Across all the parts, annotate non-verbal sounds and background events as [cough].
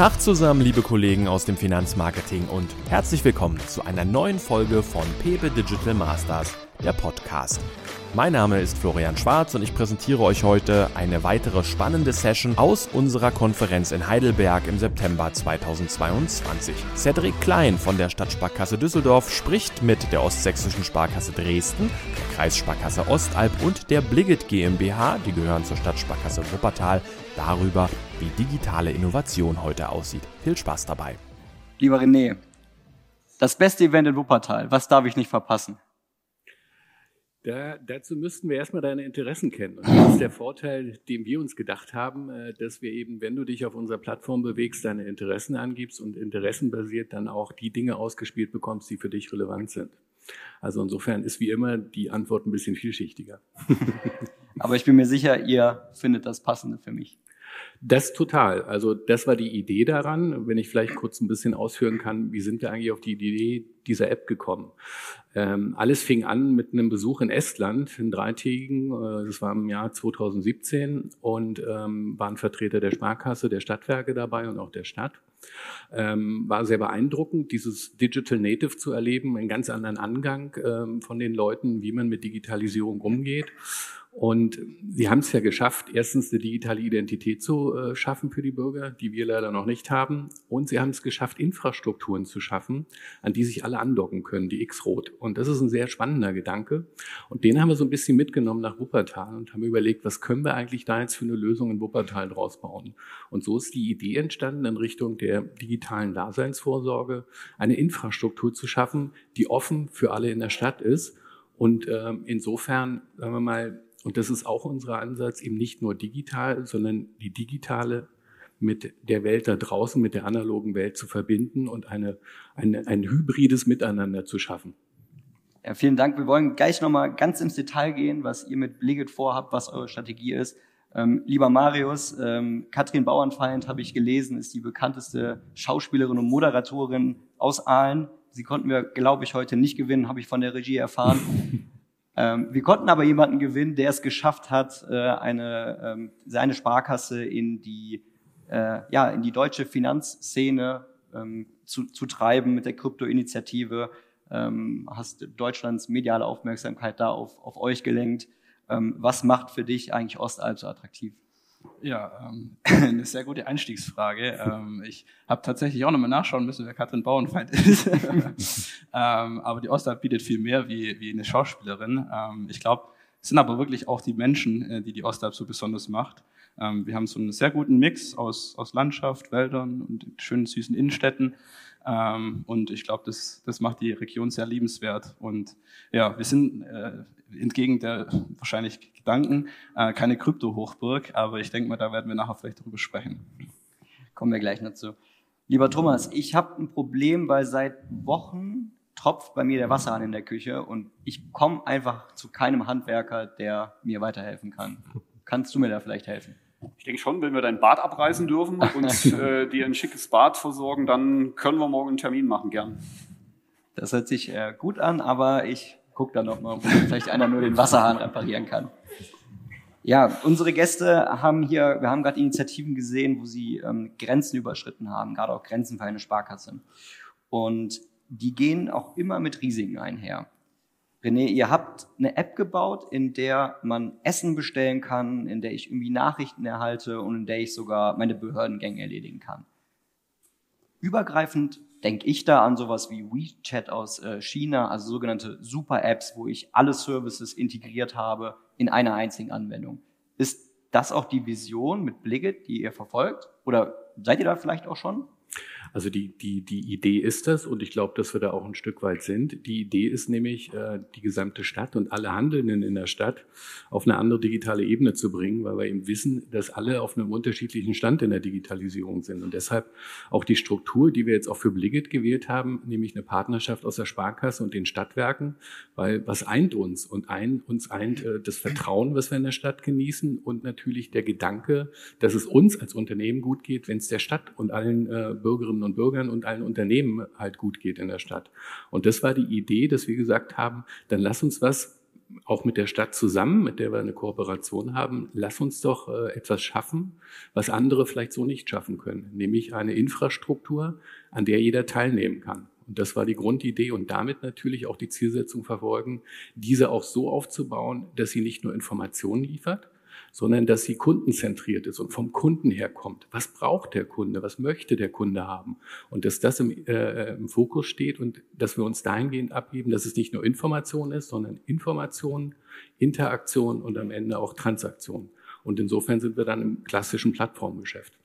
Tag zusammen, liebe Kollegen aus dem Finanzmarketing und herzlich willkommen zu einer neuen Folge von Pepe Digital Masters, der Podcast. Mein Name ist Florian Schwarz und ich präsentiere euch heute eine weitere spannende Session aus unserer Konferenz in Heidelberg im September 2022. Cedric Klein von der Stadtsparkasse Düsseldorf spricht mit der Ostsächsischen Sparkasse Dresden, der Kreissparkasse Ostalb und der Bliget GmbH, die gehören zur Stadtsparkasse Wuppertal, darüber, wie digitale Innovation heute aussieht. Viel Spaß dabei. Lieber René, das beste Event in Wuppertal, was darf ich nicht verpassen? Da, dazu müssten wir erstmal deine Interessen kennen. Und das ist der Vorteil, den wir uns gedacht haben, äh, dass wir eben, wenn du dich auf unserer Plattform bewegst, deine Interessen angibst und interessenbasiert dann auch die Dinge ausgespielt bekommst, die für dich relevant sind. Also insofern ist wie immer die Antwort ein bisschen vielschichtiger. [laughs] Aber ich bin mir sicher, ihr findet das Passende für mich. Das total. Also das war die Idee daran. Wenn ich vielleicht kurz ein bisschen ausführen kann, wie sind wir eigentlich auf die Idee dieser App gekommen? Ähm, alles fing an mit einem Besuch in Estland, in dreitägigen, äh, das war im Jahr 2017 und ähm, waren Vertreter der Sparkasse, der Stadtwerke dabei und auch der Stadt. Ähm, war sehr beeindruckend, dieses Digital Native zu erleben, einen ganz anderen Angang ähm, von den Leuten, wie man mit Digitalisierung umgeht. Und sie haben es ja geschafft, erstens eine digitale Identität zu äh, schaffen für die Bürger, die wir leider noch nicht haben. Und sie haben es geschafft, Infrastrukturen zu schaffen, an die sich alle andocken können, die X-Rot. Und das ist ein sehr spannender Gedanke. Und den haben wir so ein bisschen mitgenommen nach Wuppertal und haben überlegt, was können wir eigentlich da jetzt für eine Lösung in Wuppertal draus bauen. Und so ist die Idee entstanden, in Richtung der digitalen Daseinsvorsorge eine Infrastruktur zu schaffen, die offen für alle in der Stadt ist. Und äh, insofern, sagen wir mal, und das ist auch unser Ansatz, eben nicht nur digital, sondern die digitale mit der Welt da draußen, mit der analogen Welt zu verbinden und eine, eine, ein hybrides Miteinander zu schaffen. Ja, vielen Dank. Wir wollen gleich nochmal ganz ins Detail gehen, was ihr mit Bliget vorhabt, was eure Strategie ist. Ähm, lieber Marius, ähm, Katrin Bauernfeind, habe ich gelesen, ist die bekannteste Schauspielerin und Moderatorin aus Aalen. Sie konnten wir, glaube ich, heute nicht gewinnen, habe ich von der Regie erfahren. [laughs] Ähm, wir konnten aber jemanden gewinnen, der es geschafft hat, äh, eine, ähm, seine Sparkasse in die, äh, ja, in die deutsche Finanzszene ähm, zu, zu treiben mit der Krypto-Initiative. Hast Deutschlands mediale Aufmerksamkeit da auf, auf euch gelenkt. Was macht für dich eigentlich Ostalb so attraktiv? Ja, ähm, [laughs] eine sehr gute Einstiegsfrage. Ähm, ich habe tatsächlich auch nochmal nachschauen müssen, wer Katrin Bauernfeind ist. [laughs] ähm, aber die Ostalb bietet viel mehr wie, wie eine Schauspielerin. Ähm, ich glaube, es sind aber wirklich auch die Menschen, äh, die die Ostalb so besonders macht. Ähm, wir haben so einen sehr guten Mix aus, aus Landschaft, Wäldern und schönen, süßen Innenstädten. Ähm, und ich glaube, das, das macht die Region sehr liebenswert. Und ja, wir sind äh, entgegen der wahrscheinlich Gedanken äh, keine Krypto-Hochburg, aber ich denke mal, da werden wir nachher vielleicht darüber sprechen. Kommen wir gleich dazu. Lieber Thomas, ich habe ein Problem, weil seit Wochen tropft bei mir der Wasserhahn in der Küche und ich komme einfach zu keinem Handwerker, der mir weiterhelfen kann. Kannst du mir da vielleicht helfen? Ich denke schon, wenn wir dein Bad abreißen dürfen [laughs] und äh, dir ein schickes Bad versorgen, dann können wir morgen einen Termin machen, gern. Das hört sich äh, gut an, aber ich gucke dann noch mal, ob vielleicht einer nur den Wasserhahn reparieren kann. Ja, unsere Gäste haben hier, wir haben gerade Initiativen gesehen, wo sie ähm, Grenzen überschritten haben, gerade auch Grenzen für eine Sparkasse. Und die gehen auch immer mit Risiken einher. René, ihr habt eine App gebaut, in der man Essen bestellen kann, in der ich irgendwie Nachrichten erhalte und in der ich sogar meine Behördengänge erledigen kann. Übergreifend denke ich da an sowas wie WeChat aus äh, China, also sogenannte Super-Apps, wo ich alle Services integriert habe in einer einzigen Anwendung. Ist das auch die Vision mit Bliget, die ihr verfolgt? Oder seid ihr da vielleicht auch schon? Also die, die, die Idee ist das und ich glaube, dass wir da auch ein Stück weit sind. Die Idee ist nämlich, äh, die gesamte Stadt und alle Handelnden in der Stadt auf eine andere digitale Ebene zu bringen, weil wir eben wissen, dass alle auf einem unterschiedlichen Stand in der Digitalisierung sind. Und deshalb auch die Struktur, die wir jetzt auch für Bliget gewählt haben, nämlich eine Partnerschaft aus der Sparkasse und den Stadtwerken, weil was eint uns? Und ein, uns eint äh, das Vertrauen, was wir in der Stadt genießen und natürlich der Gedanke, dass es uns als Unternehmen gut geht, wenn es der Stadt und allen äh, Bürgerinnen Bürgerinnen und Bürgern und allen Unternehmen halt gut geht in der Stadt. Und das war die Idee, dass wir gesagt haben, dann lass uns was auch mit der Stadt zusammen, mit der wir eine Kooperation haben, lass uns doch äh, etwas schaffen, was andere vielleicht so nicht schaffen können, nämlich eine Infrastruktur, an der jeder teilnehmen kann. Und das war die Grundidee und damit natürlich auch die Zielsetzung verfolgen, diese auch so aufzubauen, dass sie nicht nur Informationen liefert, sondern dass sie kundenzentriert ist und vom Kunden herkommt. Was braucht der Kunde? Was möchte der Kunde haben? Und dass das im, äh, im Fokus steht und dass wir uns dahingehend abgeben, dass es nicht nur Information ist, sondern Information, Interaktion und am Ende auch Transaktion. Und insofern sind wir dann im klassischen Plattformgeschäft.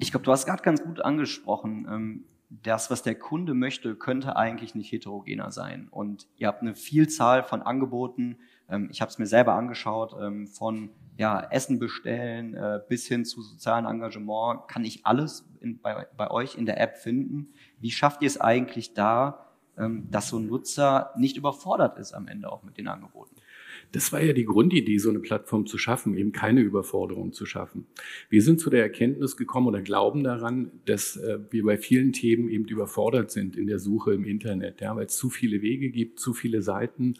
Ich glaube, du hast gerade ganz gut angesprochen, ähm, das, was der Kunde möchte, könnte eigentlich nicht heterogener sein. Und ihr habt eine Vielzahl von Angeboten, ähm, ich habe es mir selber angeschaut, ähm, von ja, Essen bestellen äh, bis hin zu sozialem Engagement, kann ich alles in, bei, bei euch in der App finden. Wie schafft ihr es eigentlich da, ähm, dass so ein Nutzer nicht überfordert ist am Ende auch mit den Angeboten? Das war ja die Grundidee, so eine Plattform zu schaffen, eben keine Überforderung zu schaffen. Wir sind zu der Erkenntnis gekommen oder glauben daran, dass äh, wir bei vielen Themen eben überfordert sind in der Suche im Internet, ja, weil es zu viele Wege gibt, zu viele Seiten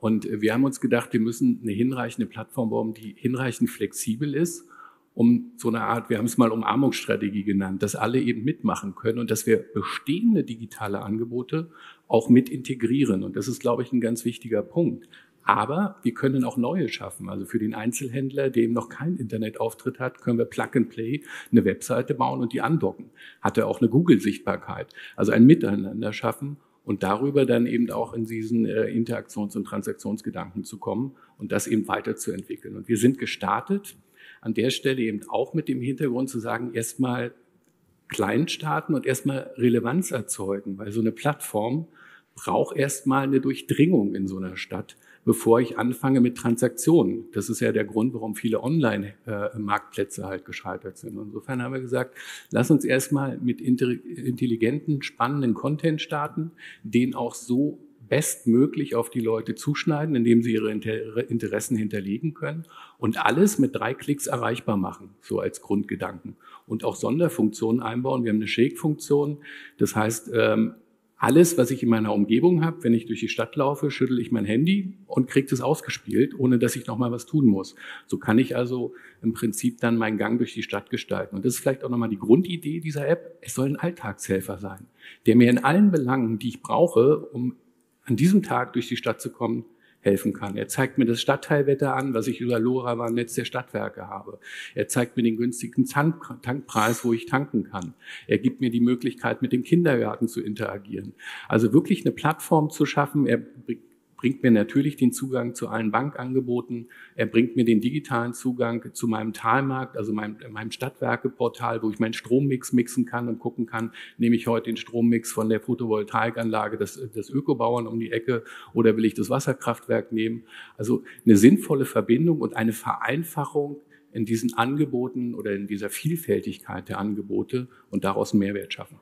und wir haben uns gedacht, wir müssen eine hinreichende Plattform bauen, die hinreichend flexibel ist, um so eine Art, wir haben es mal Umarmungsstrategie genannt, dass alle eben mitmachen können und dass wir bestehende digitale Angebote auch mit integrieren. Und das ist, glaube ich, ein ganz wichtiger Punkt. Aber wir können auch neue schaffen. Also für den Einzelhändler, der eben noch keinen Internetauftritt hat, können wir Plug and Play eine Webseite bauen und die andocken. Hat er auch eine Google-Sichtbarkeit. Also ein Miteinander schaffen und darüber dann eben auch in diesen äh, Interaktions- und Transaktionsgedanken zu kommen und das eben weiterzuentwickeln. Und wir sind gestartet an der Stelle eben auch mit dem Hintergrund zu sagen, erstmal klein starten und erstmal Relevanz erzeugen, weil so eine Plattform braucht erstmal eine Durchdringung in so einer Stadt bevor ich anfange mit Transaktionen. Das ist ja der Grund, warum viele Online-Marktplätze halt gescheitert sind. Insofern haben wir gesagt, lass uns erstmal mit intelligenten, spannenden Content starten, den auch so bestmöglich auf die Leute zuschneiden, indem sie ihre Interessen hinterlegen können und alles mit drei Klicks erreichbar machen, so als Grundgedanken. Und auch Sonderfunktionen einbauen. Wir haben eine Shake-Funktion. Das heißt, ähm, alles, was ich in meiner Umgebung habe, wenn ich durch die Stadt laufe, schüttel ich mein Handy und kriege das ausgespielt, ohne dass ich nochmal was tun muss. So kann ich also im Prinzip dann meinen Gang durch die Stadt gestalten. Und das ist vielleicht auch nochmal die Grundidee dieser App. Es soll ein Alltagshelfer sein, der mir in allen Belangen, die ich brauche, um an diesem Tag durch die Stadt zu kommen, helfen kann. Er zeigt mir das Stadtteilwetter an, was ich über LoRaWAN-Netz der Stadtwerke habe. Er zeigt mir den günstigen Tank Tankpreis, wo ich tanken kann. Er gibt mir die Möglichkeit, mit dem Kindergarten zu interagieren. Also wirklich eine Plattform zu schaffen. Er bringt mir natürlich den Zugang zu allen Bankangeboten. Er bringt mir den digitalen Zugang zu meinem Talmarkt, also meinem, meinem Stadtwerkeportal, wo ich meinen Strommix mixen kann und gucken kann, nehme ich heute den Strommix von der Photovoltaikanlage des, des Ökobauern um die Ecke oder will ich das Wasserkraftwerk nehmen? Also eine sinnvolle Verbindung und eine Vereinfachung in diesen Angeboten oder in dieser Vielfältigkeit der Angebote und daraus einen Mehrwert schaffen.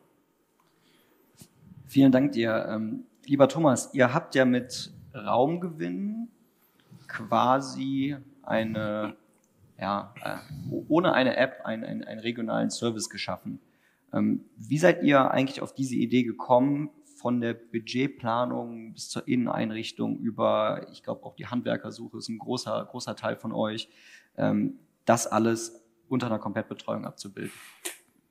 Vielen Dank dir. Ähm, lieber Thomas, ihr habt ja mit Raumgewinn quasi eine, ja, äh, ohne eine App einen, einen, einen regionalen Service geschaffen. Ähm, wie seid ihr eigentlich auf diese Idee gekommen, von der Budgetplanung bis zur Inneneinrichtung über, ich glaube auch die Handwerkersuche ist ein großer, großer Teil von euch, ähm, das alles unter einer Komplettbetreuung abzubilden?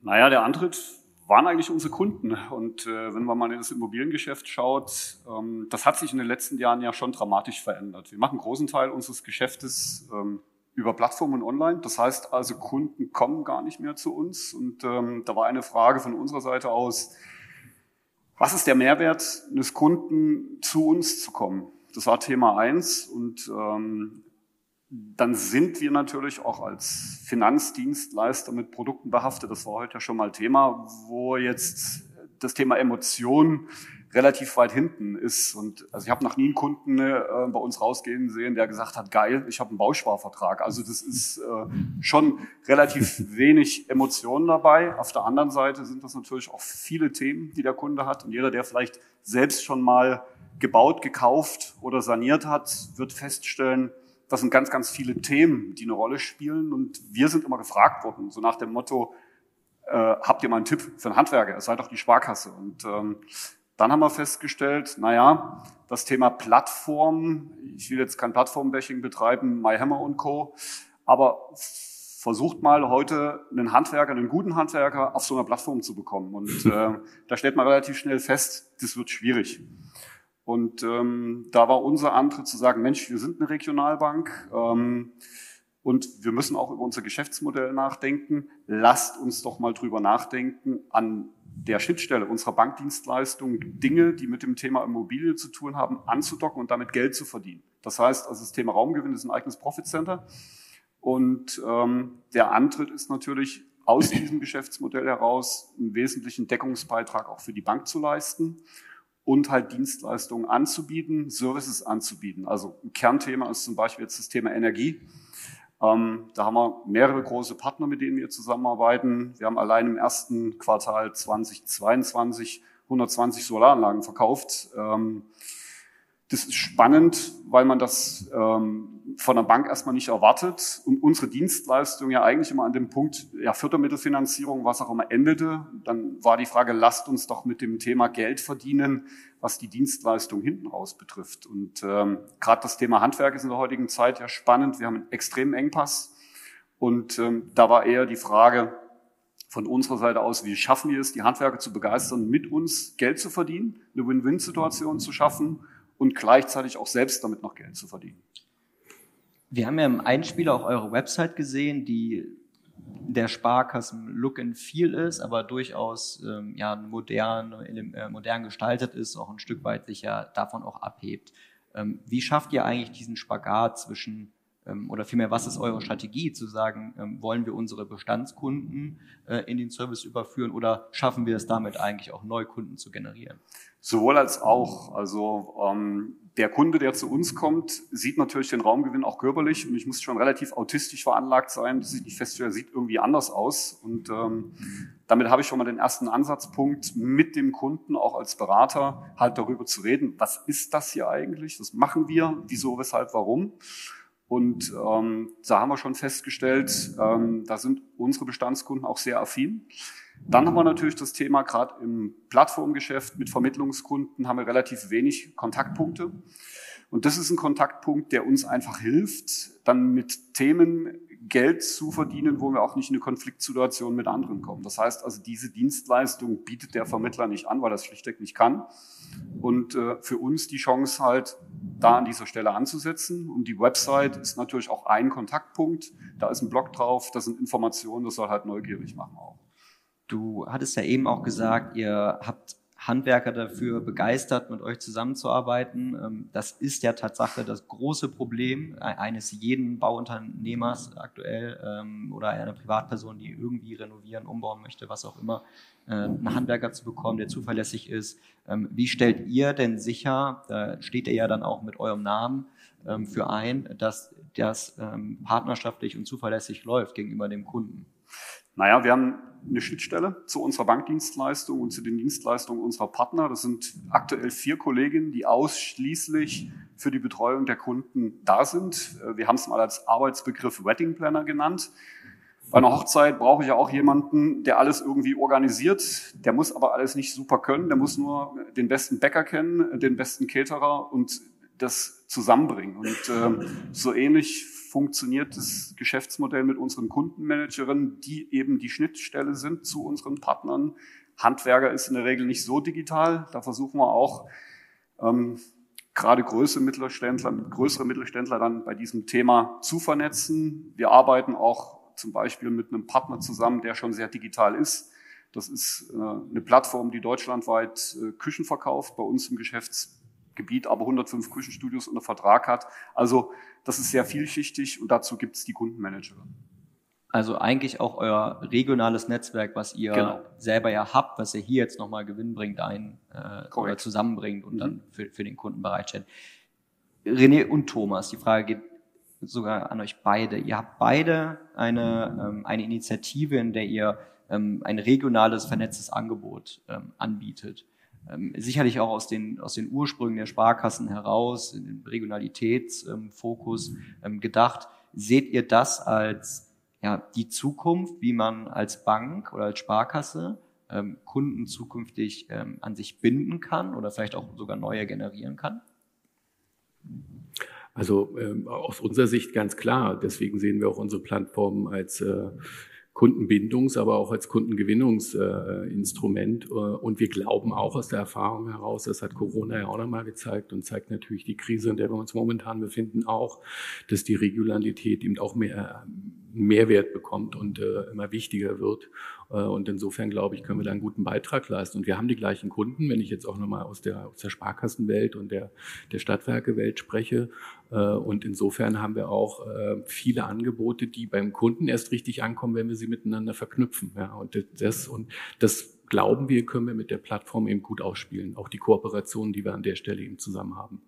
Naja, der Antritt waren eigentlich unsere Kunden. Und äh, wenn man mal in das Immobiliengeschäft schaut, ähm, das hat sich in den letzten Jahren ja schon dramatisch verändert. Wir machen einen großen Teil unseres Geschäftes ähm, über Plattformen online. Das heißt also, Kunden kommen gar nicht mehr zu uns. Und ähm, da war eine Frage von unserer Seite aus, was ist der Mehrwert eines Kunden, zu uns zu kommen? Das war Thema eins und ähm, dann sind wir natürlich auch als Finanzdienstleister mit Produkten behaftet. Das war heute ja schon mal Thema, wo jetzt das Thema Emotionen relativ weit hinten ist. Und also ich habe noch nie einen Kunden äh, bei uns rausgehen sehen, der gesagt hat, geil, ich habe einen Bausparvertrag. Also das ist äh, schon relativ wenig Emotionen dabei. Auf der anderen Seite sind das natürlich auch viele Themen, die der Kunde hat. Und jeder, der vielleicht selbst schon mal gebaut, gekauft oder saniert hat, wird feststellen, das sind ganz, ganz viele Themen, die eine Rolle spielen. Und wir sind immer gefragt worden, so nach dem Motto, äh, habt ihr mal einen Tipp für einen Handwerker? Es sei doch die Sparkasse. Und ähm, Dann haben wir festgestellt, naja, das Thema Plattform, ich will jetzt kein Plattformbashing betreiben, MyHammer und Co., aber versucht mal heute einen Handwerker, einen guten Handwerker auf so einer Plattform zu bekommen. Und äh, da stellt man relativ schnell fest, das wird schwierig. Und ähm, da war unser Antritt zu sagen, Mensch, wir sind eine Regionalbank ähm, und wir müssen auch über unser Geschäftsmodell nachdenken. Lasst uns doch mal drüber nachdenken, an der Schnittstelle unserer Bankdienstleistung Dinge, die mit dem Thema Immobilie zu tun haben, anzudocken und damit Geld zu verdienen. Das heißt, also das Thema Raumgewinn ist ein eigenes Profit Center. Und ähm, der Antritt ist natürlich aus diesem Geschäftsmodell heraus einen wesentlichen Deckungsbeitrag auch für die Bank zu leisten und halt Dienstleistungen anzubieten, Services anzubieten. Also ein Kernthema ist zum Beispiel jetzt das Thema Energie. Ähm, da haben wir mehrere große Partner, mit denen wir zusammenarbeiten. Wir haben allein im ersten Quartal 2022 120 Solaranlagen verkauft. Ähm, das ist spannend, weil man das ähm, von der Bank erstmal nicht erwartet und unsere Dienstleistung ja eigentlich immer an dem Punkt ja, Fördermittelfinanzierung, was auch immer endete. Dann war die Frage, lasst uns doch mit dem Thema Geld verdienen, was die Dienstleistung hinten raus betrifft. Und ähm, gerade das Thema Handwerk ist in der heutigen Zeit ja spannend. Wir haben einen extremen Engpass und ähm, da war eher die Frage, von unserer Seite aus, wie schaffen wir es, die Handwerker zu begeistern, mit uns Geld zu verdienen, eine Win-Win-Situation zu schaffen und gleichzeitig auch selbst damit noch Geld zu verdienen. Wir haben ja im Einspieler auch eure Website gesehen, die der Sparkassen Look and Feel ist, aber durchaus ähm, ja modern, äh, modern gestaltet ist, auch ein Stück weit sich ja davon auch abhebt. Ähm, wie schafft ihr eigentlich diesen Spagat zwischen oder vielmehr, was ist eure Strategie, zu sagen, ähm, wollen wir unsere Bestandskunden äh, in den Service überführen oder schaffen wir es damit eigentlich auch Neukunden zu generieren? Sowohl als auch. Also ähm, der Kunde, der zu uns kommt, sieht natürlich den Raumgewinn auch körperlich und ich muss schon relativ autistisch veranlagt sein, dass ich nicht feststelle, sieht irgendwie anders aus. Und ähm, damit habe ich schon mal den ersten Ansatzpunkt, mit dem Kunden auch als Berater halt darüber zu reden, was ist das hier eigentlich, was machen wir, wieso, weshalb, warum. Und ähm, da haben wir schon festgestellt, ähm, da sind unsere Bestandskunden auch sehr affin. Dann haben wir natürlich das Thema, gerade im Plattformgeschäft mit Vermittlungskunden haben wir relativ wenig Kontaktpunkte. Und das ist ein Kontaktpunkt, der uns einfach hilft, dann mit Themen Geld zu verdienen, wo wir auch nicht in eine Konfliktsituation mit anderen kommen. Das heißt also, diese Dienstleistung bietet der Vermittler nicht an, weil es schlichtweg nicht kann. Und äh, für uns die Chance halt, da an dieser Stelle anzusetzen. Und die Website ist natürlich auch ein Kontaktpunkt. Da ist ein Blog drauf, da sind Informationen, das soll halt neugierig machen auch. Du hattest ja eben auch gesagt, ihr habt Handwerker dafür begeistert, mit euch zusammenzuarbeiten. Ähm, das ist ja Tatsache das große Problem e-, eines jeden Bauunternehmers aktuell ähm, oder einer Privatperson, die irgendwie renovieren, umbauen möchte, was auch immer, äh, einen Handwerker zu bekommen, der zuverlässig ist. Ähm, wie stellt ihr denn sicher, da steht ihr ja dann auch mit eurem Namen für ein, dass das partnerschaftlich und zuverlässig läuft gegenüber dem Kunden? Naja, wir haben eine Schnittstelle zu unserer Bankdienstleistung und zu den Dienstleistungen unserer Partner. Das sind aktuell vier Kolleginnen, die ausschließlich für die Betreuung der Kunden da sind. Wir haben es mal als Arbeitsbegriff Wedding Planner genannt. Bei einer Hochzeit brauche ich ja auch jemanden, der alles irgendwie organisiert. Der muss aber alles nicht super können. Der muss nur den besten Bäcker kennen, den besten Caterer und das zusammenbringen. Und äh, so ähnlich funktioniert das Geschäftsmodell mit unseren Kundenmanagerinnen, die eben die Schnittstelle sind zu unseren Partnern. Handwerker ist in der Regel nicht so digital. Da versuchen wir auch ähm, gerade größere Mittelständler, größere Mittelständler dann bei diesem Thema zu vernetzen. Wir arbeiten auch zum Beispiel mit einem Partner zusammen, der schon sehr digital ist. Das ist äh, eine Plattform, die deutschlandweit äh, Küchen verkauft, bei uns im Geschäftsgebiet aber 105 Küchenstudios unter Vertrag hat. Also das ist sehr vielschichtig und dazu gibt es die Kundenmanagerin. Also eigentlich auch euer regionales Netzwerk, was ihr genau. selber ja habt, was ihr hier jetzt nochmal Gewinn bringt, ein äh, oder zusammenbringt und mhm. dann für, für den Kunden bereitstellt. René und Thomas, die Frage geht sogar an euch beide. Ihr habt beide eine, ähm, eine Initiative, in der ihr ähm, ein regionales, vernetztes Angebot ähm, anbietet sicherlich auch aus den, aus den Ursprüngen der Sparkassen heraus, in den Regionalitätsfokus ähm, gedacht. Seht ihr das als ja, die Zukunft, wie man als Bank oder als Sparkasse ähm, Kunden zukünftig ähm, an sich binden kann oder vielleicht auch sogar neue generieren kann? Also ähm, aus unserer Sicht ganz klar. Deswegen sehen wir auch unsere Plattform als äh, Kundenbindungs-, aber auch als Kundengewinnungsinstrument. Äh, und wir glauben auch aus der Erfahrung heraus, das hat Corona ja auch nochmal gezeigt und zeigt natürlich die Krise, in der wir uns momentan befinden, auch, dass die Regionalität eben auch mehr Mehrwert bekommt und äh, immer wichtiger wird. Äh, und insofern, glaube ich, können wir da einen guten Beitrag leisten. Und wir haben die gleichen Kunden, wenn ich jetzt auch nochmal aus der, aus der Sparkassenwelt und der, der Stadtwerkewelt spreche. Äh, und insofern haben wir auch äh, viele Angebote, die beim Kunden erst richtig ankommen, wenn wir sie miteinander verknüpfen. Ja, und das, und das glauben wir, können wir mit der Plattform eben gut ausspielen. Auch die Kooperationen, die wir an der Stelle eben zusammen haben.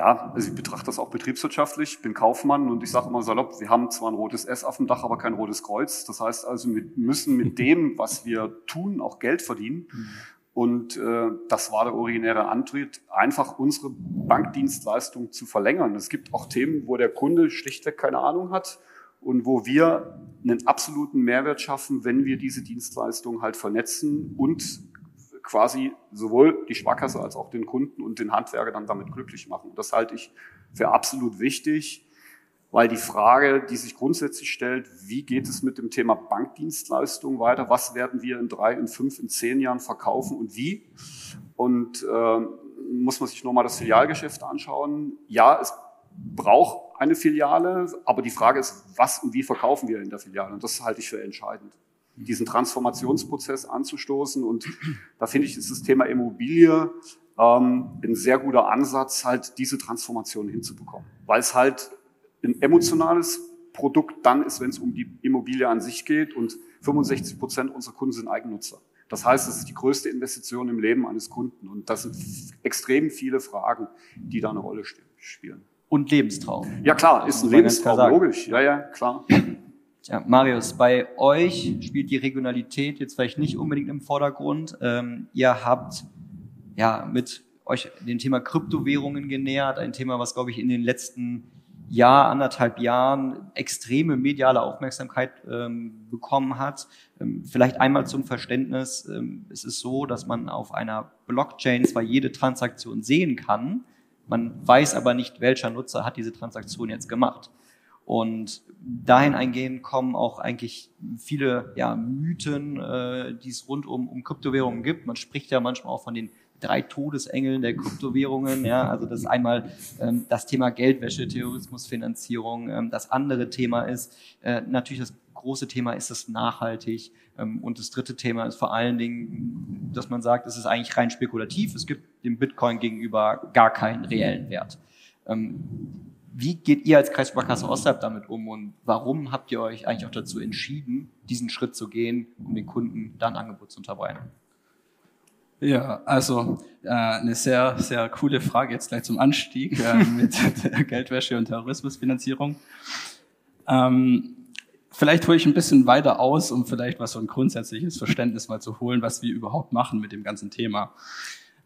Ja, also ich betrachte das auch betriebswirtschaftlich, bin Kaufmann und ich sage immer salopp, wir haben zwar ein rotes S auf dem Dach, aber kein rotes Kreuz. Das heißt also, wir müssen mit [laughs] dem, was wir tun, auch Geld verdienen. Und äh, das war der originäre Antritt, einfach unsere Bankdienstleistung zu verlängern. Es gibt auch Themen, wo der Kunde schlichtweg keine Ahnung hat und wo wir einen absoluten Mehrwert schaffen, wenn wir diese Dienstleistung halt vernetzen und quasi sowohl die Sparkasse als auch den Kunden und den Handwerker dann damit glücklich machen. Das halte ich für absolut wichtig, weil die Frage, die sich grundsätzlich stellt, wie geht es mit dem Thema Bankdienstleistung weiter? Was werden wir in drei, in fünf, in zehn Jahren verkaufen und wie? Und äh, muss man sich nochmal das Filialgeschäft anschauen. Ja, es braucht eine Filiale, aber die Frage ist, was und wie verkaufen wir in der Filiale? Und das halte ich für entscheidend diesen Transformationsprozess anzustoßen. Und da finde ich, ist das Thema Immobilie ähm, ein sehr guter Ansatz, halt diese Transformation hinzubekommen. Weil es halt ein emotionales Produkt dann ist, wenn es um die Immobilie an sich geht und 65 Prozent unserer Kunden sind Eigennutzer. Das heißt, es ist die größte Investition im Leben eines Kunden und das sind extrem viele Fragen, die da eine Rolle spielen. Und Lebenstraum. Ja klar, ist ein Lebenstraum, logisch. Ja, ja, klar. Ja, Marius, bei euch spielt die Regionalität jetzt vielleicht nicht unbedingt im Vordergrund. Ähm, ihr habt ja mit euch dem Thema Kryptowährungen genähert, ein Thema, was, glaube ich, in den letzten Jahr, anderthalb Jahren extreme mediale Aufmerksamkeit ähm, bekommen hat. Ähm, vielleicht einmal zum Verständnis, ähm, es ist so, dass man auf einer Blockchain zwar jede Transaktion sehen kann, man weiß aber nicht, welcher Nutzer hat diese Transaktion jetzt gemacht. Und dahin eingehen kommen auch eigentlich viele ja, Mythen, äh, die es rund um, um Kryptowährungen gibt. Man spricht ja manchmal auch von den drei Todesengeln der Kryptowährungen. Ja, also das ist einmal ähm, das Thema Geldwäsche, Terrorismusfinanzierung. Ähm, das andere Thema ist äh, natürlich das große Thema ist es nachhaltig. Ähm, und das dritte Thema ist vor allen Dingen, dass man sagt, es ist eigentlich rein spekulativ. Es gibt dem Bitcoin gegenüber gar keinen reellen Wert. Ähm, wie geht ihr als Kreissparkasse Ostalb damit um und warum habt ihr euch eigentlich auch dazu entschieden, diesen Schritt zu gehen, um den Kunden dann Angebot zu unterbreiten? Ja, also äh, eine sehr, sehr coole Frage jetzt gleich zum Anstieg äh, [laughs] mit Geldwäsche und Terrorismusfinanzierung. Ähm, vielleicht hole ich ein bisschen weiter aus, um vielleicht was so ein grundsätzliches Verständnis mal zu holen, was wir überhaupt machen mit dem ganzen Thema.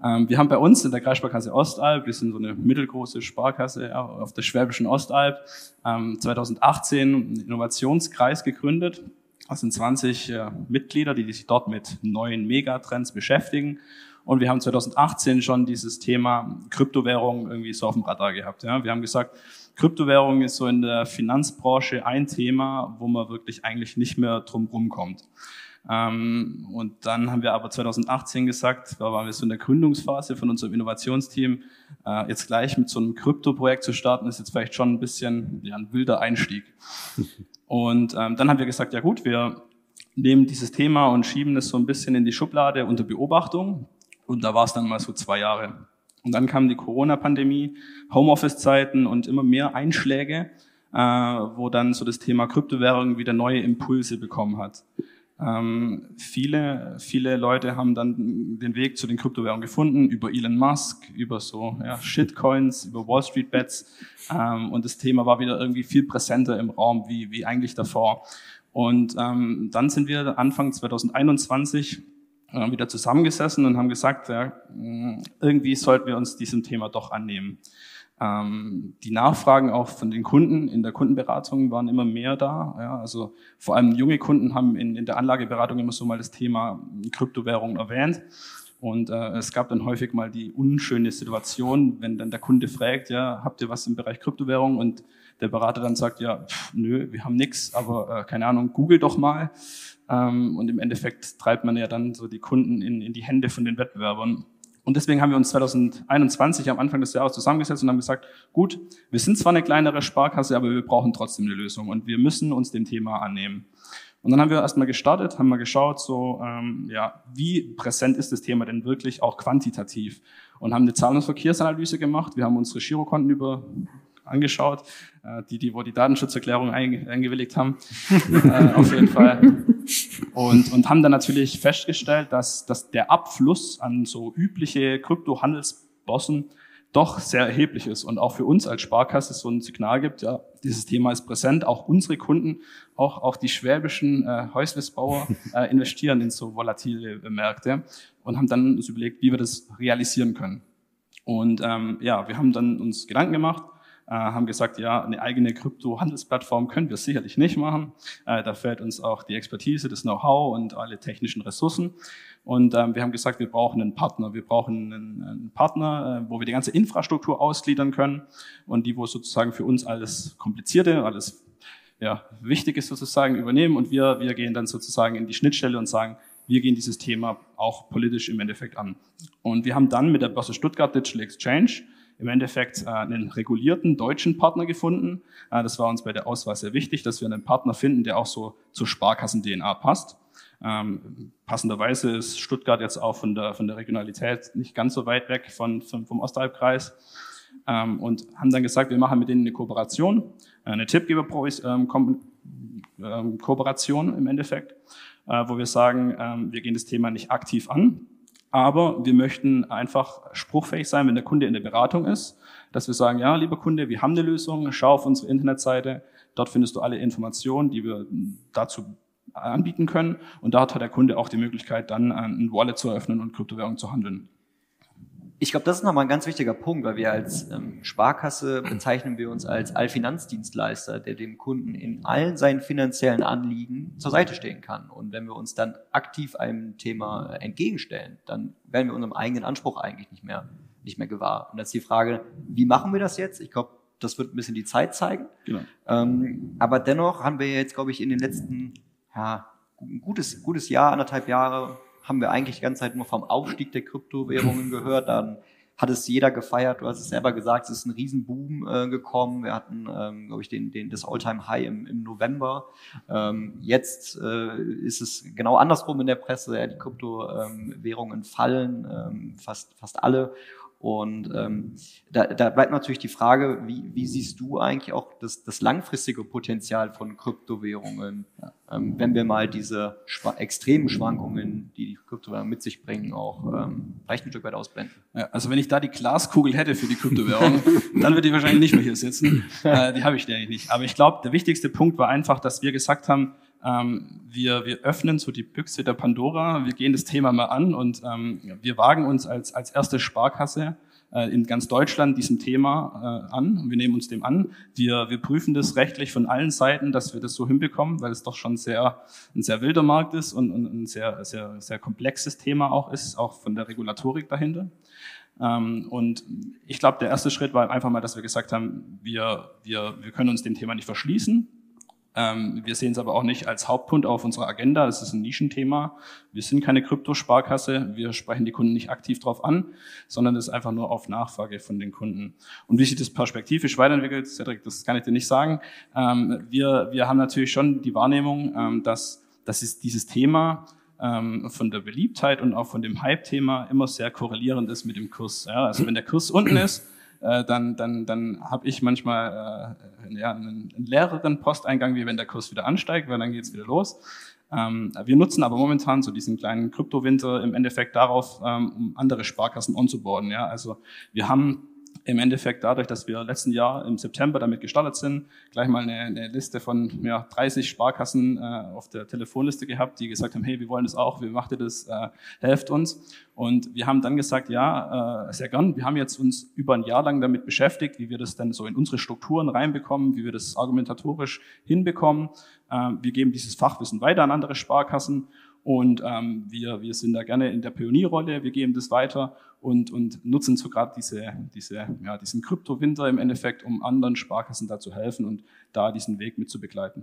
Ähm, wir haben bei uns in der Kreissparkasse Ostalb, wir sind so eine mittelgroße Sparkasse auf der Schwäbischen Ostalb, 2018 ähm, einen Innovationskreis gegründet. Das sind 20 äh, Mitglieder, die sich dort mit neuen Megatrends beschäftigen. Und wir haben 2018 schon dieses Thema Kryptowährung irgendwie so auf dem Radar gehabt. Wir haben gesagt, Kryptowährung ist so in der Finanzbranche ein Thema, wo man wirklich eigentlich nicht mehr drum rumkommt. Ähm, und dann haben wir aber 2018 gesagt, da waren wir so in der Gründungsphase von unserem Innovationsteam, äh, jetzt gleich mit so einem Krypto-Projekt zu starten, ist jetzt vielleicht schon ein bisschen ja, ein wilder Einstieg. [laughs] Und ähm, dann haben wir gesagt, ja gut, wir nehmen dieses Thema und schieben es so ein bisschen in die Schublade unter Beobachtung. Und da war es dann mal so zwei Jahre. Und dann kam die Corona-Pandemie, Homeoffice-Zeiten und immer mehr Einschläge, äh, wo dann so das Thema Kryptowährung wieder neue Impulse bekommen hat. Ähm, viele, viele Leute haben dann den Weg zu den Kryptowährungen gefunden über Elon Musk, über so ja, Shitcoins, über Wall Street Bets ähm, und das Thema war wieder irgendwie viel präsenter im Raum wie, wie eigentlich davor. Und ähm, dann sind wir Anfang 2021 äh, wieder zusammengesessen und haben gesagt, ja, irgendwie sollten wir uns diesem Thema doch annehmen. Ähm, die Nachfragen auch von den Kunden in der Kundenberatung waren immer mehr da. Ja, also vor allem junge Kunden haben in, in der Anlageberatung immer so mal das Thema Kryptowährungen erwähnt. Und äh, es gab dann häufig mal die unschöne Situation, wenn dann der Kunde fragt, ja, habt ihr was im Bereich Kryptowährung? Und der Berater dann sagt, ja, pff, nö, wir haben nichts, aber äh, keine Ahnung, google doch mal. Ähm, und im Endeffekt treibt man ja dann so die Kunden in, in die Hände von den Wettbewerbern. Und deswegen haben wir uns 2021 am Anfang des Jahres zusammengesetzt und haben gesagt, gut, wir sind zwar eine kleinere Sparkasse, aber wir brauchen trotzdem eine Lösung und wir müssen uns dem Thema annehmen. Und dann haben wir erstmal gestartet, haben mal geschaut, so ähm, ja, wie präsent ist das Thema denn wirklich auch quantitativ und haben eine Zahlungsverkehrsanalyse gemacht. Wir haben unsere Girokonten über angeschaut, äh, die, die wo die Datenschutzerklärung eingewilligt haben, [laughs] äh, auf jeden Fall. Und, und haben dann natürlich festgestellt, dass, dass der Abfluss an so übliche Kryptohandelsbossen doch sehr erheblich ist und auch für uns als Sparkasse so ein Signal gibt, ja, dieses Thema ist präsent, auch unsere Kunden, auch, auch die schwäbischen äh, Häuslisbauer [laughs] äh, investieren in so volatile Märkte und haben dann uns überlegt, wie wir das realisieren können. Und ähm, ja, wir haben dann uns Gedanken gemacht, haben gesagt, ja, eine eigene Krypto-Handelsplattform können wir sicherlich nicht machen. Äh, da fehlt uns auch die Expertise, das Know-how und alle technischen Ressourcen. Und ähm, wir haben gesagt, wir brauchen einen Partner. Wir brauchen einen, Partner, äh, wo wir die ganze Infrastruktur ausgliedern können und die, wo sozusagen für uns alles Komplizierte, alles ja, Wichtige sozusagen übernehmen. Und wir, wir gehen dann sozusagen in die Schnittstelle und sagen, wir gehen dieses Thema auch politisch im Endeffekt an. Und wir haben dann mit der Börse Stuttgart Digital Exchange im Endeffekt äh, einen regulierten deutschen Partner gefunden. Äh, das war uns bei der Auswahl sehr wichtig, dass wir einen Partner finden, der auch so zur Sparkassen-DNA passt. Ähm, passenderweise ist Stuttgart jetzt auch von der, von der Regionalität nicht ganz so weit weg von, von vom Ostalbkreis. Ähm, und haben dann gesagt, wir machen mit denen eine Kooperation, eine Tippgeber-Kooperation ähm, im Endeffekt, äh, wo wir sagen, wir gehen das Thema nicht aktiv an, aber wir möchten einfach spruchfähig sein, wenn der Kunde in der Beratung ist, dass wir sagen, ja, lieber Kunde, wir haben eine Lösung, schau auf unsere Internetseite, dort findest du alle Informationen, die wir dazu anbieten können. Und dort hat der Kunde auch die Möglichkeit, dann ein Wallet zu eröffnen und Kryptowährung zu handeln. Ich glaube, das ist nochmal ein ganz wichtiger Punkt, weil wir als ähm, Sparkasse bezeichnen wir uns als Allfinanzdienstleister, der dem Kunden in allen seinen finanziellen Anliegen zur Seite stehen kann. Und wenn wir uns dann aktiv einem Thema entgegenstellen, dann werden wir unserem eigenen Anspruch eigentlich nicht mehr, nicht mehr gewahr. Und das ist die Frage, wie machen wir das jetzt? Ich glaube, das wird ein bisschen die Zeit zeigen. Genau. Ähm, aber dennoch haben wir jetzt, glaube ich, in den letzten, ja, ein gutes, gutes Jahr, anderthalb Jahre haben wir eigentlich die ganze Zeit nur vom Aufstieg der Kryptowährungen gehört. Dann hat es jeder gefeiert. Du hast es selber gesagt, es ist ein Riesenboom äh, gekommen. Wir hatten, ähm, glaube ich, den, den, das All-Time-High im, im November. Ähm, jetzt äh, ist es genau andersrum in der Presse. Ja, die Kryptowährungen fallen, ähm, fast, fast alle. Und ähm, da, da bleibt natürlich die Frage, wie, wie siehst du eigentlich auch das, das langfristige Potenzial von Kryptowährungen, ähm, wenn wir mal diese schwa extremen Schwankungen, die die Kryptowährungen mit sich bringen, auch ähm, vielleicht ein Stück weit ausblenden? Ja, also wenn ich da die Glaskugel hätte für die Kryptowährung, [laughs] dann würde ich wahrscheinlich nicht mehr hier sitzen. [laughs] Äh, die habe ich nämlich nicht. Aber ich glaube, der wichtigste Punkt war einfach, dass wir gesagt haben, ähm, wir, wir öffnen so die Büchse der Pandora, wir gehen das Thema mal an und ähm, wir wagen uns als, als erste Sparkasse äh, in ganz Deutschland diesem Thema äh, an. Wir nehmen uns dem an. Wir, wir prüfen das rechtlich von allen Seiten, dass wir das so hinbekommen, weil es doch schon sehr, ein sehr wilder Markt ist und, und ein sehr, sehr, sehr komplexes Thema auch ist, auch von der Regulatorik dahinter. Ähm, und ich glaube, der erste Schritt war einfach mal, dass wir gesagt haben, wir, wir, wir können uns dem Thema nicht verschließen. Ähm, wir sehen es aber auch nicht als Hauptpunkt auf unserer Agenda. Es ist ein Nischenthema. Wir sind keine Kryptosparkasse. Wir sprechen die Kunden nicht aktiv drauf an, sondern es ist einfach nur auf Nachfrage von den Kunden. Und wie sich das perspektivisch weiterentwickelt, Cedric, das kann ich dir nicht sagen. Ähm, wir, wir haben natürlich schon die Wahrnehmung, ähm, dass, dass ist dieses Thema von der Beliebtheit und auch von dem Hype-Thema immer sehr korrelierend ist mit dem Kurs. Ja, also wenn der Kurs unten ist, äh, dann, dann, dann habe ich manchmal äh, ja, einen, leereren Posteingang, wie wenn der Kurs wieder ansteigt, weil dann geht's wieder los. Ähm, wir nutzen aber momentan so diesen kleinen Kryptowinter im Endeffekt darauf, ähm, um andere Sparkassen onzuboarden. Ja? Also wir haben im Endeffekt dadurch, dass wir letzten Jahr im September damit gestartet sind, gleich mal eine, eine Liste von ja, 30 Sparkassen äh, auf der Telefonliste gehabt, die gesagt haben, hey, wir wollen das auch, wie macht ihr das, äh, helft uns. Und wir haben dann gesagt, ja, äh, sehr gern, wir haben jetzt uns über ein Jahr lang damit beschäftigt, wie wir das dann so in unsere Strukturen reinbekommen, wie wir das argumentatorisch hinbekommen. Äh, wir geben dieses Fachwissen weiter an andere Sparkassen und ähm, wir, wir sind da gerne in der Pionierrolle, wir geben das weiter und, und nutzen sogar diese, diese, ja, diesen Kryptowinter im Endeffekt, um anderen Sparkassen da zu helfen und da diesen Weg mit zu begleiten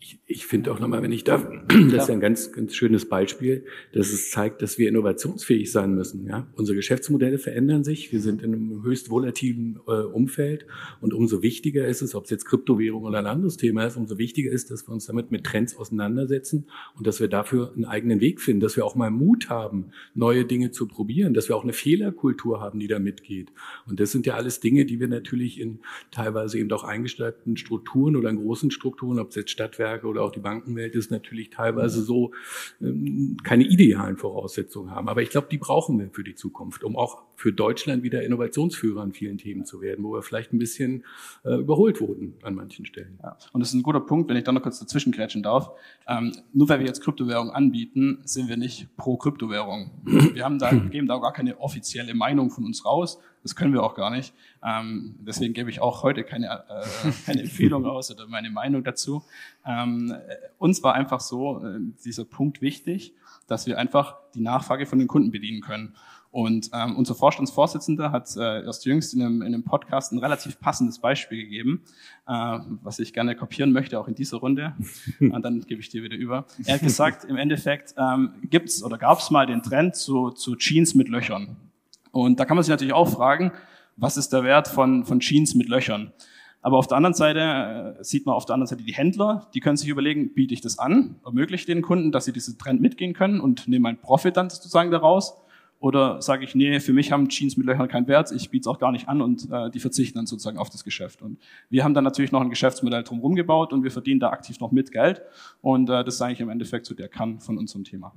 ich, ich finde auch nochmal, wenn ich darf, [clears throat] das ist ein ganz, ganz schönes Beispiel, dass es zeigt, dass wir innovationsfähig sein müssen. Ja? Unsere Geschäftsmodelle verändern sich. Wir sind in einem höchst volatilen äh, Umfeld und umso wichtiger ist es, ob es jetzt Kryptowährung oder ein anderes Thema ist, umso wichtiger ist, dass wir uns damit mit Trends auseinandersetzen und dass wir dafür einen eigenen Weg finden, dass wir auch mal Mut haben, neue Dinge zu probieren, dass wir auch eine Fehlerkultur haben, die da mitgeht. Und das sind ja alles Dinge, die wir natürlich in teilweise eben auch eingestellten Strukturen oder in großen Strukturen, ob es jetzt Stadtwerke oder auch die Bankenwelt ist natürlich teilweise so ähm, keine idealen Voraussetzungen haben. Aber ich glaube, die brauchen wir für die Zukunft, um auch für Deutschland wieder Innovationsführer an vielen Themen zu werden, wo wir vielleicht ein bisschen äh, überholt wurden an manchen Stellen. Ja. Und das ist ein guter Punkt, wenn ich da noch kurz dazwischen grätschen darf. Ähm, nur weil wir jetzt Kryptowährung anbieten, sind wir nicht pro Kryptowährung. Wir haben da, [laughs] geben da gar keine offizielle Meinung von uns raus. Das können wir auch gar nicht. Ähm, deswegen gebe ich auch heute keine, äh, keine Empfehlung [laughs] aus oder meine Meinung dazu. Ähm, uns war einfach so äh, dieser Punkt wichtig, dass wir einfach die Nachfrage von den Kunden bedienen können. Und ähm, unser Vorstandsvorsitzender hat äh, erst jüngst in einem, in einem Podcast ein relativ passendes Beispiel gegeben, äh, was ich gerne kopieren möchte, auch in dieser Runde. [laughs] Und dann gebe ich dir wieder über. Er hat gesagt, im Endeffekt ähm, gibt's oder gab's mal den Trend zu, zu Jeans mit Löchern. Und da kann man sich natürlich auch fragen, was ist der Wert von, von Jeans mit Löchern? Aber auf der anderen Seite äh, sieht man auf der anderen Seite die Händler, die können sich überlegen, biete ich das an, ermögliche den Kunden, dass sie diesen Trend mitgehen können und nehme meinen Profit dann sozusagen daraus. Oder sage ich, nee, für mich haben Jeans mit Löchern keinen Wert, ich biete es auch gar nicht an und äh, die verzichten dann sozusagen auf das Geschäft. Und wir haben dann natürlich noch ein Geschäftsmodell drumherum gebaut und wir verdienen da aktiv noch mit Geld. Und äh, das ist eigentlich im Endeffekt so der Kann von unserem Thema.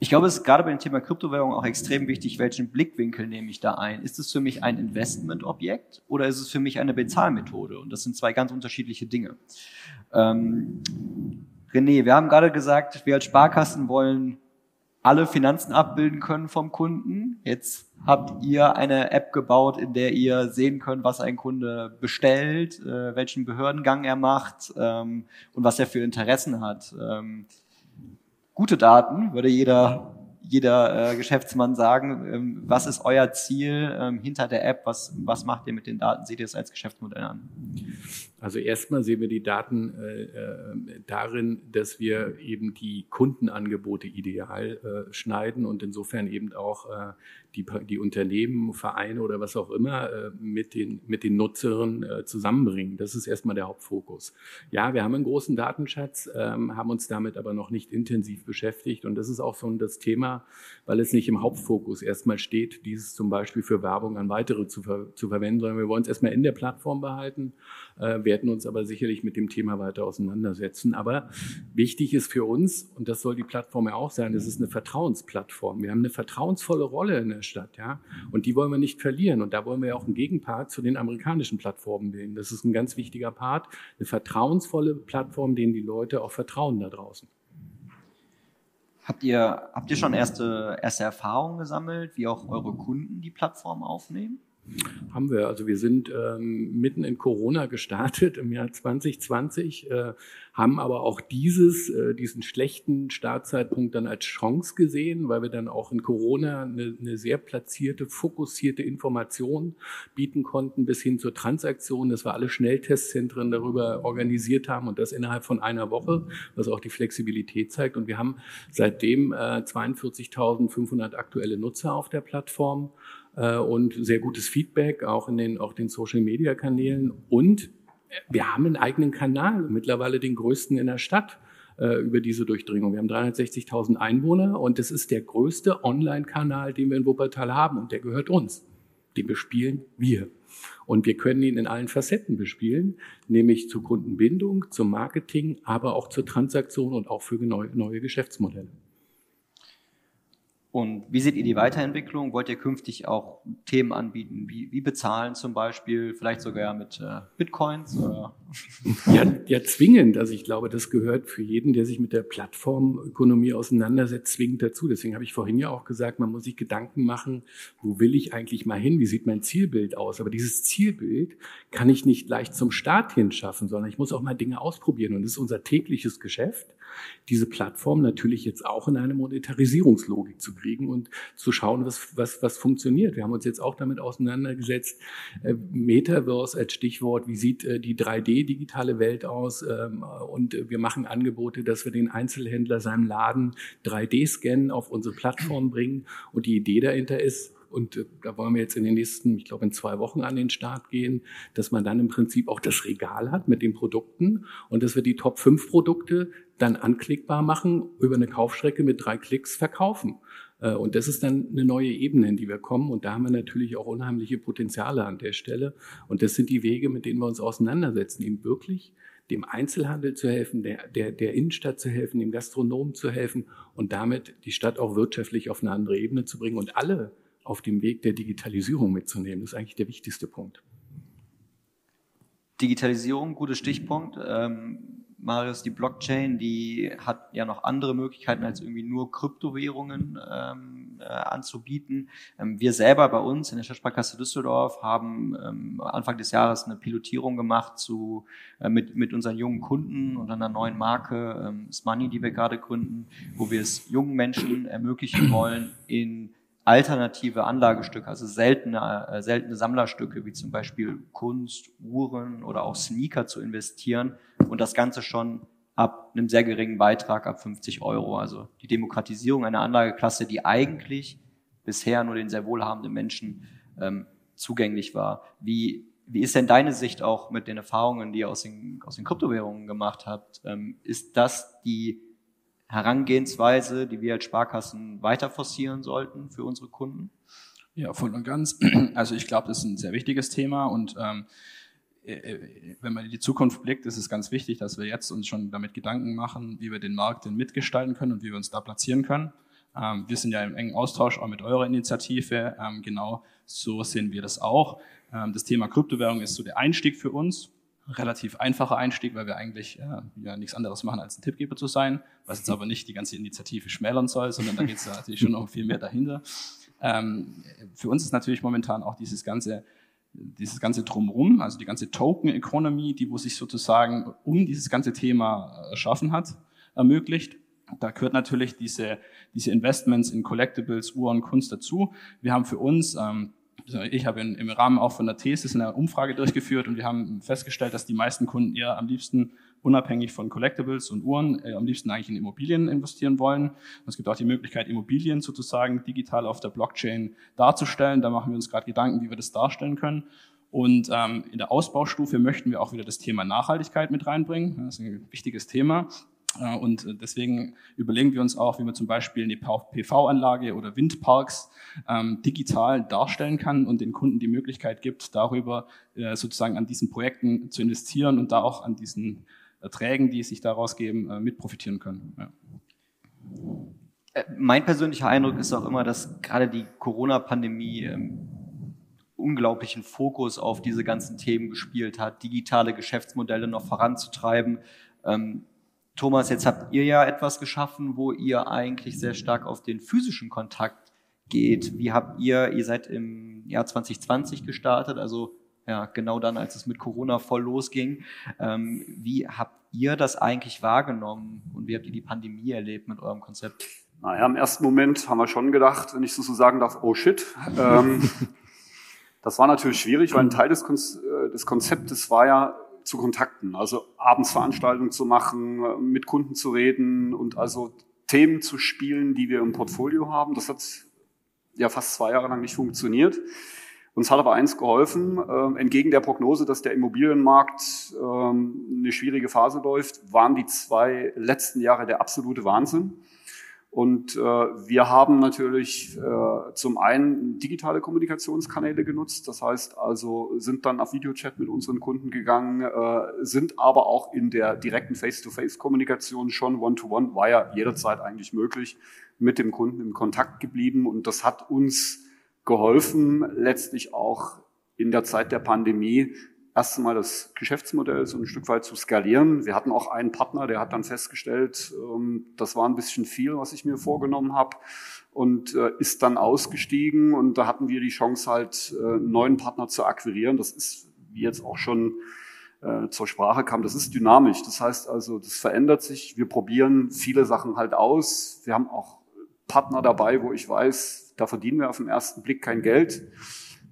Ich glaube, es ist gerade bei dem Thema Kryptowährung auch extrem wichtig, welchen Blickwinkel nehme ich da ein. Ist es für mich ein Investmentobjekt oder ist es für mich eine Bezahlmethode? Und das sind zwei ganz unterschiedliche Dinge. Ähm, René, wir haben gerade gesagt, wir als Sparkassen wollen alle Finanzen abbilden können vom Kunden. Jetzt habt ihr eine App gebaut, in der ihr sehen könnt, was ein Kunde bestellt, äh, welchen Behördengang er macht ähm, und was er für Interessen hat. Ähm, gute Daten, würde jeder, jeder äh, Geschäftsmann sagen. Ähm, was ist euer Ziel ähm, hinter der App? Was, was macht ihr mit den Daten? Seht ihr es als Geschäftsmodell an? Also erstmal sehen wir die Daten äh, äh, darin, dass wir eben die Kundenangebote ideal äh, schneiden und insofern eben auch äh, die, die Unternehmen, Vereine oder was auch immer äh, mit, den, mit den Nutzerinnen äh, zusammenbringen. Das ist erstmal der Hauptfokus. Ja, wir haben einen großen Datenschatz, ähm, haben uns damit aber noch nicht intensiv beschäftigt und das ist auch schon das Thema, weil es nicht im Hauptfokus erstmal steht, dieses zum Beispiel für Werbung an weitere zu, ver zu verwenden, sondern wir wollen es erstmal in der Plattform behalten äh, werden uns aber sicherlich mit dem Thema weiter auseinandersetzen. Aber wichtig ist für uns, und das soll die Plattform ja auch sein, es ist eine Vertrauensplattform. Wir haben eine vertrauensvolle Rolle in der Stadt, ja, und die wollen wir nicht verlieren. Und da wollen wir ja auch einen Gegenpart zu den amerikanischen Plattformen bilden. Das ist ein ganz wichtiger Part, eine vertrauensvolle Plattform, denen die Leute auch vertrauen da draußen. Habt ihr, habt ihr schon erste, erste Erfahrungen gesammelt, wie auch eure Kunden die Plattform aufnehmen? Haben wir. Also wir sind ähm, mitten in Corona gestartet im Jahr 2020, äh, haben aber auch dieses, äh, diesen schlechten Startzeitpunkt dann als Chance gesehen, weil wir dann auch in Corona eine, eine sehr platzierte, fokussierte Information bieten konnten bis hin zur Transaktion, dass wir alle Schnelltestzentren darüber organisiert haben und das innerhalb von einer Woche, was auch die Flexibilität zeigt. Und wir haben seitdem äh, 42.500 aktuelle Nutzer auf der Plattform äh, und sehr gutes Feedback, auch in den, auch den Social-Media-Kanälen. Und wir haben einen eigenen Kanal, mittlerweile den größten in der Stadt äh, über diese Durchdringung. Wir haben 360.000 Einwohner und das ist der größte Online-Kanal, den wir in Wuppertal haben und der gehört uns. Den bespielen wir. Und wir können ihn in allen Facetten bespielen, nämlich zur Kundenbindung, zum Marketing, aber auch zur Transaktion und auch für neue, neue Geschäftsmodelle. Und wie seht ihr die Weiterentwicklung? Wollt ihr künftig auch Themen anbieten, wie, wie bezahlen zum Beispiel, vielleicht sogar mit äh, Bitcoins? Oder? [laughs] Ja, ja, zwingend. Also ich glaube, das gehört für jeden, der sich mit der Plattformökonomie auseinandersetzt, zwingend dazu. Deswegen habe ich vorhin ja auch gesagt, man muss sich Gedanken machen, wo will ich eigentlich mal hin? Wie sieht mein Zielbild aus? Aber dieses Zielbild kann ich nicht leicht zum Start hin schaffen, sondern ich muss auch mal Dinge ausprobieren. Und das ist unser tägliches Geschäft diese Plattform natürlich jetzt auch in eine Monetarisierungslogik zu kriegen und zu schauen, was, was, was funktioniert. Wir haben uns jetzt auch damit auseinandergesetzt, äh, Metaverse als Stichwort, wie sieht äh, die 3D-digitale Welt aus? Ähm, und wir machen Angebote, dass wir den Einzelhändler seinem Laden 3D-Scannen auf unsere Plattform bringen. Und die Idee dahinter ist, und äh, da wollen wir jetzt in den nächsten, ich glaube in zwei Wochen an den Start gehen, dass man dann im Prinzip auch das Regal hat mit den Produkten und dass wir die Top 5 Produkte dann anklickbar machen, über eine Kaufstrecke mit drei Klicks verkaufen. Äh, und das ist dann eine neue Ebene, in die wir kommen. Und da haben wir natürlich auch unheimliche Potenziale an der Stelle. Und das sind die Wege, mit denen wir uns auseinandersetzen, ihm wirklich dem Einzelhandel zu helfen, der, der, der Innenstadt zu helfen, dem Gastronomen zu helfen und damit die Stadt auch wirtschaftlich auf eine andere Ebene zu bringen und alle auf dem Weg der Digitalisierung mitzunehmen. Das ist eigentlich der wichtigste Punkt. Digitalisierung, guter Stichpunkt. Ähm, Marius, die Blockchain, die hat ja noch andere Möglichkeiten als irgendwie nur Kryptowährungen ähm, äh, anzubieten. Ähm, wir selber bei uns in der Stadtsparkasse Düsseldorf haben ähm, Anfang des Jahres eine Pilotierung gemacht zu, äh, mit, mit unseren jungen Kunden und einer neuen Marke, ähm, Smoney, die wir gerade gründen, wo wir es jungen Menschen ermöglichen wollen, in alternative Anlagestücke, also seltene, äh, seltene Sammlerstücke, wie zum Beispiel Kunst, Uhren oder auch Sneaker zu investieren und das Ganze schon ab einem sehr geringen Beitrag, ab 50 Euro. Also die Demokratisierung einer Anlageklasse, die eigentlich bisher nur den sehr wohlhabenden Menschen ähm, zugänglich war. Wie, wie ist denn deine Sicht auch mit den Erfahrungen, die ihr aus den, aus den Kryptowährungen gemacht habt? Ähm, ist das die Herangehensweise, die wir als Sparkassen weiter forcieren sollten für unsere Kunden? Ja, voll und ganz. [clears throat] Also ich glaube, das ist ein sehr wichtiges Thema und ähm, äh, äh, wenn man in die Zukunft blickt, ist es ganz wichtig, dass wir jetzt uns schon damit Gedanken machen, wie wir den Markt denn mitgestalten können und wie wir uns da platzieren können. Ähm, wir sind ja im engen Austausch auch mit eurer Initiative. Ähm, genau so sehen wir das auch. Ähm, das Thema Kryptowährung ist so der Einstieg für uns relativ einfacher Einstieg, weil wir eigentlich äh, ja nichts anderes machen, als ein Tippgeber zu sein, was jetzt [laughs] aber nicht die ganze Initiative schmälern soll, sondern da geht es natürlich schon noch viel mehr dahinter. Ähm, für uns ist natürlich momentan auch dieses ganze dieses ganze Drumrum, also die ganze Token-Economy, die wo sich sozusagen um dieses ganze Thema erschaffen hat, ermöglicht. Da gehört natürlich diese, diese Investments in Collectibles, Uhren, Kunst dazu. Wir haben für uns ähm, ich habe im Rahmen auch von der Thesis eine Umfrage durchgeführt und wir haben festgestellt, dass die meisten Kunden eher am liebsten unabhängig von Collectibles und Uhren äh, am liebsten eigentlich in Immobilien investieren wollen. Und es gibt auch die Möglichkeit, Immobilien sozusagen digital auf der Blockchain darzustellen. Da machen wir uns gerade Gedanken, wie wir das darstellen können. Und ähm, in der Ausbaustufe möchten wir auch wieder das Thema Nachhaltigkeit mit reinbringen. Das ist ein wichtiges Thema. Äh, und deswegen überlegen wir uns auch, wie man zum Beispiel eine PV-Anlage oder Windparks ähm, digital darstellen kann und den Kunden die Möglichkeit gibt, darüber äh, sozusagen an diesen Projekten zu investieren und da auch an diesen Erträgen, die sich daraus geben, äh, mit profitieren können. Ja. Mein persönlicher Eindruck ist auch immer, dass gerade die Corona-Pandemie ähm, unglaublichen Fokus auf diese ganzen Themen gespielt hat, digitale Geschäftsmodelle noch voranzutreiben. Ähm, Thomas, jetzt habt ihr ja etwas geschaffen, wo ihr eigentlich sehr stark auf den physischen Kontakt geht. Wie habt ihr, ihr seid im Jahr 2020 gestartet, also ja, genau dann, als es mit Corona voll losging. Ähm, wie habt ihr das eigentlich wahrgenommen und wie habt ihr die Pandemie erlebt mit eurem Konzept? Naja, im ersten Moment haben wir schon gedacht, wenn ich so sagen darf, oh shit. Ähm, [laughs] das war natürlich schwierig, weil ein Teil des, äh, des Konzeptes war ja, zu Kontakten, also abends Veranstaltungen zu machen, mit Kunden zu reden und also Themen zu spielen, die wir im Portfolio haben. Das hat ja fast zwei Jahre lang nicht funktioniert. Uns hat aber eins geholfen, äh, entgegen der Prognose, dass der Immobilienmarkt ähm, eine schwierige Phase läuft, waren die zwei letzten Jahre der absolute Wahnsinn. Und äh, wir haben natürlich äh, zum einen digitale Kommunikationskanäle genutzt, das heißt also sind dann auf Videochat mit unseren Kunden gegangen, äh, sind aber auch in der direkten Face-to-Face-Kommunikation schon One-to-One, war ja jederzeit eigentlich möglich, mit dem Kunden in Kontakt geblieben. Und das hat uns geholfen, letztlich auch in der Zeit der Pandemie erst einmal das Geschäftsmodell so ein Stück weit zu skalieren. Wir hatten auch einen Partner, der hat dann festgestellt, ähm, das war ein bisschen viel, was ich mir vorgenommen habe und äh, ist dann ausgestiegen und da hatten wir die Chance halt äh, einen neuen Partner zu akquirieren. Das ist wie jetzt auch schon äh, zur Sprache kam, das ist dynamisch. Das heißt also, das verändert sich. Wir probieren viele Sachen halt aus. Wir haben auch Partner dabei, wo ich weiß, da verdienen wir auf den ersten Blick kein Geld.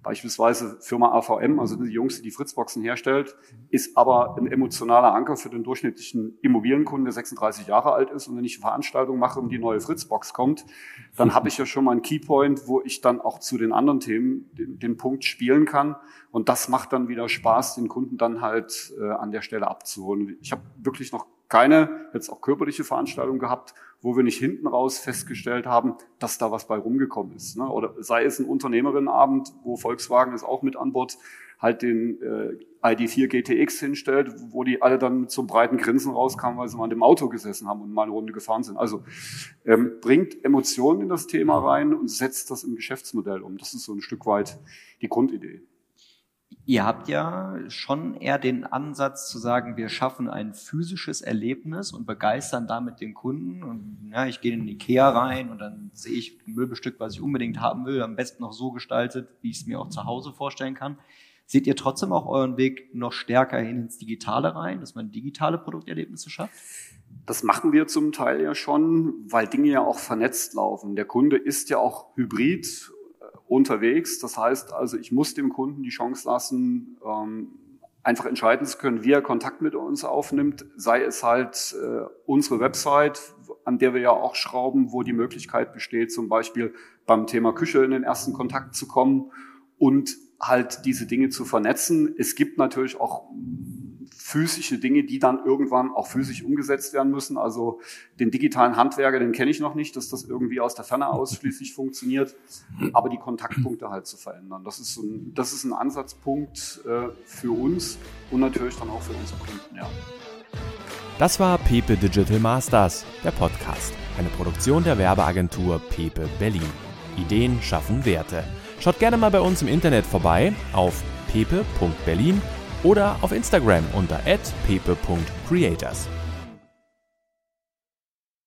Beispielsweise Firma AVM, also die Jungs, die die Fritzboxen herstellt, ist aber ein emotionaler Anker für den durchschnittlichen Immobilienkunden, der 36 Jahre alt ist. Und wenn ich eine Veranstaltung mache und die neue Fritzbox kommt, dann habe ich ja schon mal einen Keypoint, wo ich dann auch zu den anderen Themen den, den Punkt spielen kann. Und das macht dann wieder Spaß, den Kunden dann halt äh, an der Stelle abzuholen. Ich habe wirklich noch keine, jetzt auch körperliche Veranstaltung gehabt, wo wir nicht hinten raus festgestellt haben, dass da was bei rumgekommen ist. Ne? Oder sei es ein Unternehmerinnenabend, wo Volkswagen ist auch mit an Bord, halt den äh, ID4 GTX hinstellt, wo die alle dann einem breiten Grinsen rauskamen, weil sie mal in dem Auto gesessen haben und mal eine Runde gefahren sind. Also ähm, bringt Emotionen in das Thema rein und setzt das im Geschäftsmodell um. Das ist so ein Stück weit die Grundidee. Ihr habt ja schon eher den Ansatz zu sagen, wir schaffen ein physisches Erlebnis und begeistern damit den Kunden. Und ja, ich gehe in Ikea rein und dann sehe ich ein Möbelstück, was ich unbedingt haben will, am besten noch so gestaltet, wie ich es mir auch zu Hause vorstellen kann. Seht ihr trotzdem auch euren Weg noch stärker hin ins Digitale rein, dass man digitale Produkterlebnisse schafft? Das machen wir zum Teil ja schon, weil Dinge ja auch vernetzt laufen. Der Kunde ist ja auch hybrid unterwegs. Das heißt also, ich muss dem Kunden die Chance lassen, ähm, einfach entscheiden zu können, wie er Kontakt mit uns aufnimmt, sei es halt äh, unsere Website, an der wir ja auch schrauben, wo die Möglichkeit besteht, zum Beispiel beim Thema Küche in den ersten Kontakt zu kommen und halt diese Dinge zu vernetzen. Es gibt natürlich auch physische Dinge, die dann irgendwann auch physisch umgesetzt werden müssen. Also den digitalen Handwerker, den kenne ich noch nicht, dass das irgendwie aus der Ferne ausschließlich [laughs] funktioniert, aber die Kontaktpunkte halt zu verändern. Das ist, so ein, das ist ein Ansatzpunkt äh, für uns und natürlich dann auch für unsere Kunden, ja. Das war Pepe Digital Masters, der Podcast. Eine Produktion der Werbeagentur Pepe Berlin. Ideen schaffen Werte. Schaut gerne mal bei uns im Internet vorbei auf pepe.berlin oder auf Instagram unter pepe.creators.